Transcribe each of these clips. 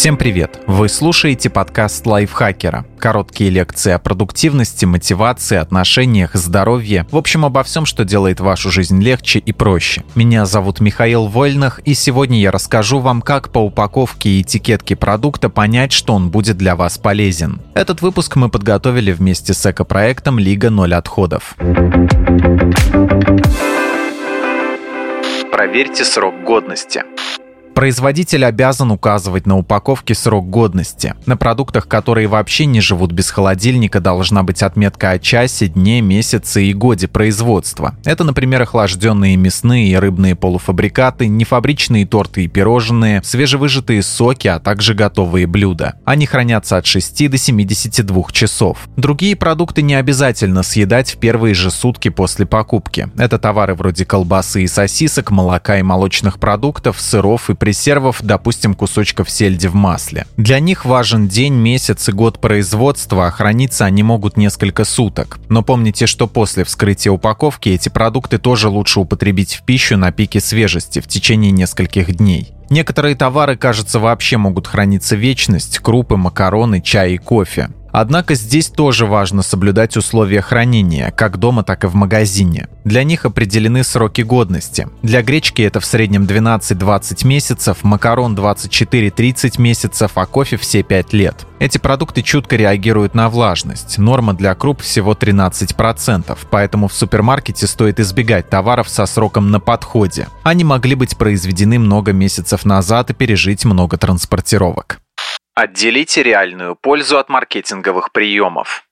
Всем привет! Вы слушаете подкаст лайфхакера. Короткие лекции о продуктивности, мотивации, отношениях, здоровье. В общем, обо всем, что делает вашу жизнь легче и проще. Меня зовут Михаил Вольных, и сегодня я расскажу вам, как по упаковке и этикетке продукта понять, что он будет для вас полезен. Этот выпуск мы подготовили вместе с экопроектом «Лига ноль отходов». Проверьте срок годности. Производитель обязан указывать на упаковке срок годности. На продуктах, которые вообще не живут без холодильника, должна быть отметка о часе, дне, месяце и годе производства. Это, например, охлажденные мясные и рыбные полуфабрикаты, нефабричные торты и пирожные, свежевыжатые соки, а также готовые блюда. Они хранятся от 6 до 72 часов. Другие продукты не обязательно съедать в первые же сутки после покупки. Это товары вроде колбасы и сосисок, молока и молочных продуктов, сыров и пресервов, допустим, кусочков сельди в масле. Для них важен день, месяц и год производства, а храниться они могут несколько суток. Но помните, что после вскрытия упаковки эти продукты тоже лучше употребить в пищу на пике свежести в течение нескольких дней. Некоторые товары, кажется, вообще могут храниться вечность – крупы, макароны, чай и кофе. Однако здесь тоже важно соблюдать условия хранения, как дома, так и в магазине. Для них определены сроки годности. Для гречки это в среднем 12-20 месяцев, макарон 24-30 месяцев, а кофе все 5 лет. Эти продукты чутко реагируют на влажность. Норма для круп всего 13%, поэтому в супермаркете стоит избегать товаров со сроком на подходе. Они могли быть произведены много месяцев назад и пережить много транспортировок. Отделите реальную пользу от маркетинговых приемов.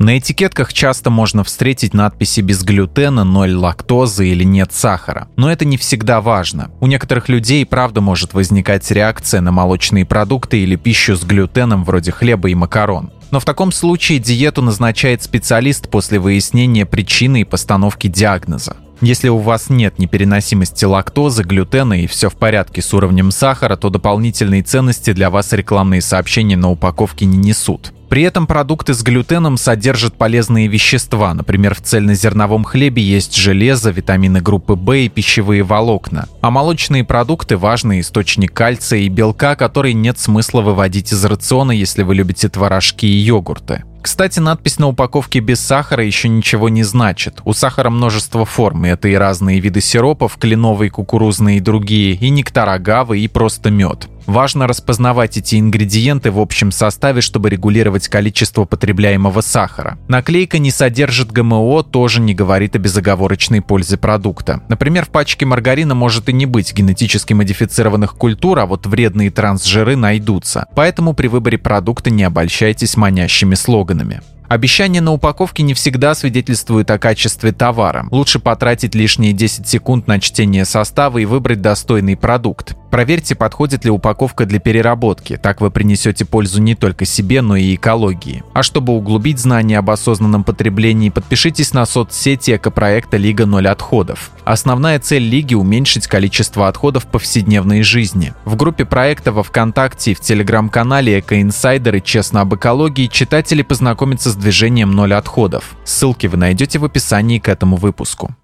На этикетках часто можно встретить надписи без глютена, ноль лактозы или нет сахара. Но это не всегда важно. У некоторых людей правда может возникать реакция на молочные продукты или пищу с глютеном вроде хлеба и макарон. Но в таком случае диету назначает специалист после выяснения причины и постановки диагноза. Если у вас нет непереносимости лактозы, глютена и все в порядке с уровнем сахара, то дополнительные ценности для вас рекламные сообщения на упаковке не несут. При этом продукты с глютеном содержат полезные вещества. Например, в цельнозерновом хлебе есть железо, витамины группы В и пищевые волокна. А молочные продукты – важный источник кальция и белка, который нет смысла выводить из рациона, если вы любите творожки и йогурты. Кстати, надпись на упаковке без сахара еще ничего не значит. У сахара множество форм, и это и разные виды сиропов, кленовые, кукурузные и другие, и нектар агавы, и просто мед. Важно распознавать эти ингредиенты в общем составе, чтобы регулировать количество потребляемого сахара. Наклейка не содержит ГМО, тоже не говорит о безоговорочной пользе продукта. Например, в пачке маргарина может и не быть генетически модифицированных культур, а вот вредные трансжиры найдутся. Поэтому при выборе продукта не обольщайтесь манящими слоганами. Обещание на упаковке не всегда свидетельствует о качестве товара. Лучше потратить лишние 10 секунд на чтение состава и выбрать достойный продукт. Проверьте, подходит ли упаковка для переработки. Так вы принесете пользу не только себе, но и экологии. А чтобы углубить знания об осознанном потреблении, подпишитесь на соцсети экопроекта «Лига ноль отходов». Основная цель Лиги – уменьшить количество отходов повседневной жизни. В группе проекта во ВКонтакте и в телеграм-канале «Экоинсайдеры. Честно об экологии» читатели познакомятся с движением «Ноль отходов». Ссылки вы найдете в описании к этому выпуску.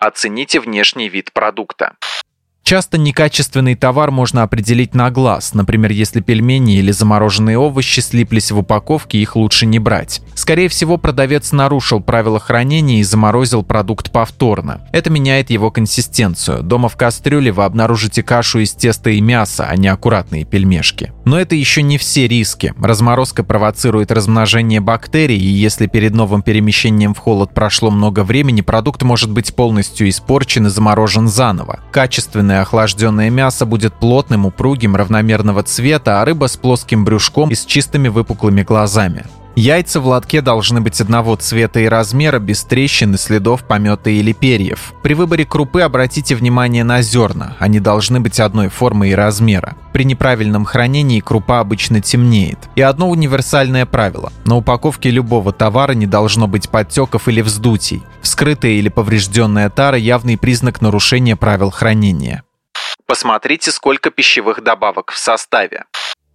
Оцените внешний вид продукта. Часто некачественный товар можно определить на глаз. Например, если пельмени или замороженные овощи слиплись в упаковке, их лучше не брать. Скорее всего, продавец нарушил правила хранения и заморозил продукт повторно. Это меняет его консистенцию. Дома в кастрюле вы обнаружите кашу из теста и мяса, а не аккуратные пельмешки. Но это еще не все риски. Разморозка провоцирует размножение бактерий, и если перед новым перемещением в холод прошло много времени, продукт может быть полностью испорчен и заморожен заново. Качественный Копченое охлажденное мясо будет плотным, упругим, равномерного цвета, а рыба с плоским брюшком и с чистыми выпуклыми глазами. Яйца в лотке должны быть одного цвета и размера, без трещин и следов помета или перьев. При выборе крупы обратите внимание на зерна, они должны быть одной формы и размера. При неправильном хранении крупа обычно темнеет. И одно универсальное правило. На упаковке любого товара не должно быть подтеков или вздутий. Вскрытая или поврежденная тара – явный признак нарушения правил хранения. Посмотрите, сколько пищевых добавок в составе.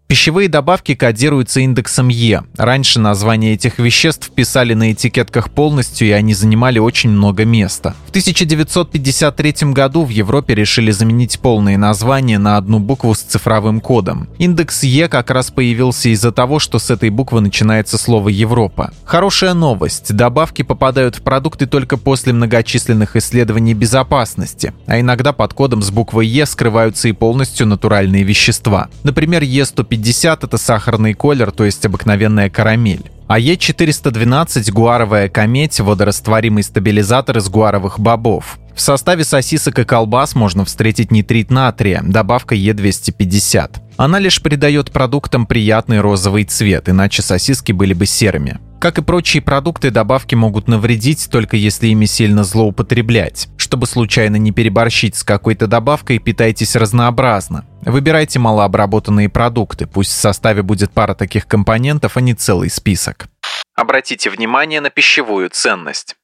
Пищевые добавки кодируются индексом Е. Раньше названия этих веществ писали на этикетках полностью, и они занимали очень много места. В 1953 году в Европе решили заменить полные названия на одну букву с цифровым кодом. Индекс Е как раз появился из-за того, что с этой буквы начинается слово «Европа». Хорошая новость. Добавки попадают в продукты только после многочисленных исследований безопасности, а иногда под кодом с буквой Е скрываются и полностью натуральные вещества. Например, Е150 50 это сахарный колер, то есть обыкновенная карамель. А Е412 – гуаровая кометь, водорастворимый стабилизатор из гуаровых бобов. В составе сосисок и колбас можно встретить нитрит натрия, добавка Е250. Она лишь придает продуктам приятный розовый цвет, иначе сосиски были бы серыми. Как и прочие продукты, добавки могут навредить, только если ими сильно злоупотреблять. Чтобы случайно не переборщить с какой-то добавкой, питайтесь разнообразно. Выбирайте малообработанные продукты, пусть в составе будет пара таких компонентов, а не целый список. Обратите внимание на пищевую ценность.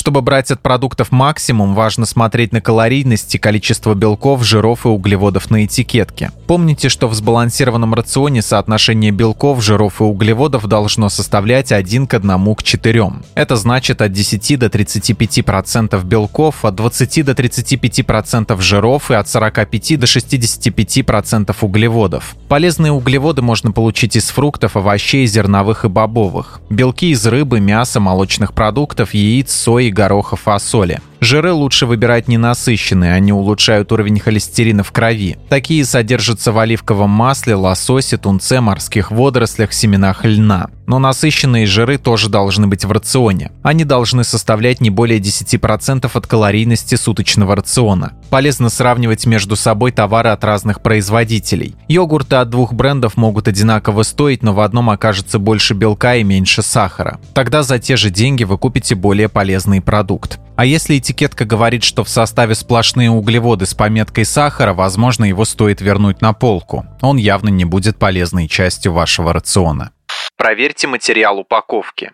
Чтобы брать от продуктов максимум, важно смотреть на калорийность и количество белков, жиров и углеводов на этикетке. Помните, что в сбалансированном рационе соотношение белков, жиров и углеводов должно составлять 1 к 1 к 4. Это значит от 10 до 35% белков, от 20 до 35% жиров и от 45 до 65% углеводов. Полезные углеводы можно получить из фруктов, овощей, зерновых и бобовых. Белки из рыбы, мяса, молочных продуктов, яиц, сои гороха, фасоли. Жиры лучше выбирать ненасыщенные, они улучшают уровень холестерина в крови. Такие содержатся в оливковом масле, лососе, тунце, морских водорослях, семенах льна. Но насыщенные жиры тоже должны быть в рационе. Они должны составлять не более 10% от калорийности суточного рациона. Полезно сравнивать между собой товары от разных производителей. Йогурты от двух брендов могут одинаково стоить, но в одном окажется больше белка и меньше сахара. Тогда за те же деньги вы купите более полезный продукт. А если этикетка говорит, что в составе сплошные углеводы с пометкой сахара, возможно, его стоит вернуть на полку. Он явно не будет полезной частью вашего рациона. Проверьте материал упаковки.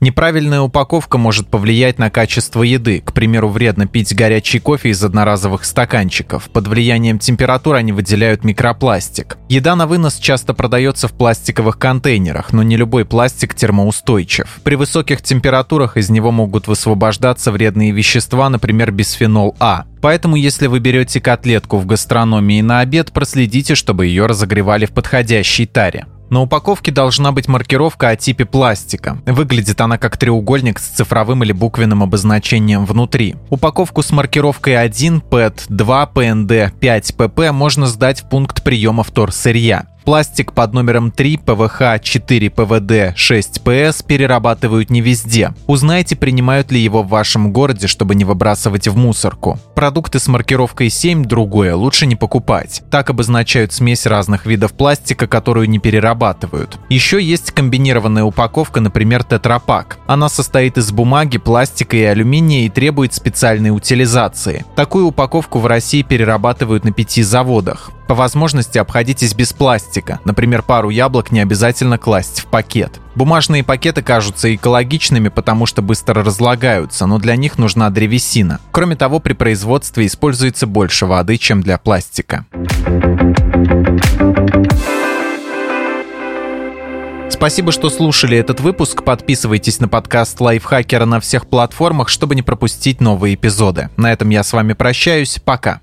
Неправильная упаковка может повлиять на качество еды. К примеру, вредно пить горячий кофе из одноразовых стаканчиков. Под влиянием температур они выделяют микропластик. Еда на вынос часто продается в пластиковых контейнерах, но не любой пластик термоустойчив. При высоких температурах из него могут высвобождаться вредные вещества, например, бисфенол А. Поэтому, если вы берете котлетку в гастрономии на обед, проследите, чтобы ее разогревали в подходящей таре. На упаковке должна быть маркировка о типе пластика. Выглядит она как треугольник с цифровым или буквенным обозначением внутри. Упаковку с маркировкой 1, PET, 2, PND, 5, PP можно сдать в пункт приема вторсырья. Пластик под номером 3, ПВХ 4, ПВД 6 ПС перерабатывают не везде. Узнайте, принимают ли его в вашем городе, чтобы не выбрасывать в мусорку. Продукты с маркировкой 7 другое лучше не покупать. Так обозначают смесь разных видов пластика, которую не перерабатывают. Еще есть комбинированная упаковка, например, тетрапак. Она состоит из бумаги, пластика и алюминия и требует специальной утилизации. Такую упаковку в России перерабатывают на пяти заводах. По возможности обходитесь без пластика. Например, пару яблок не обязательно класть в пакет. Бумажные пакеты кажутся экологичными, потому что быстро разлагаются, но для них нужна древесина. Кроме того, при производстве используется больше воды, чем для пластика. Спасибо, что слушали этот выпуск. Подписывайтесь на подкаст Лайфхакера на всех платформах, чтобы не пропустить новые эпизоды. На этом я с вами прощаюсь. Пока.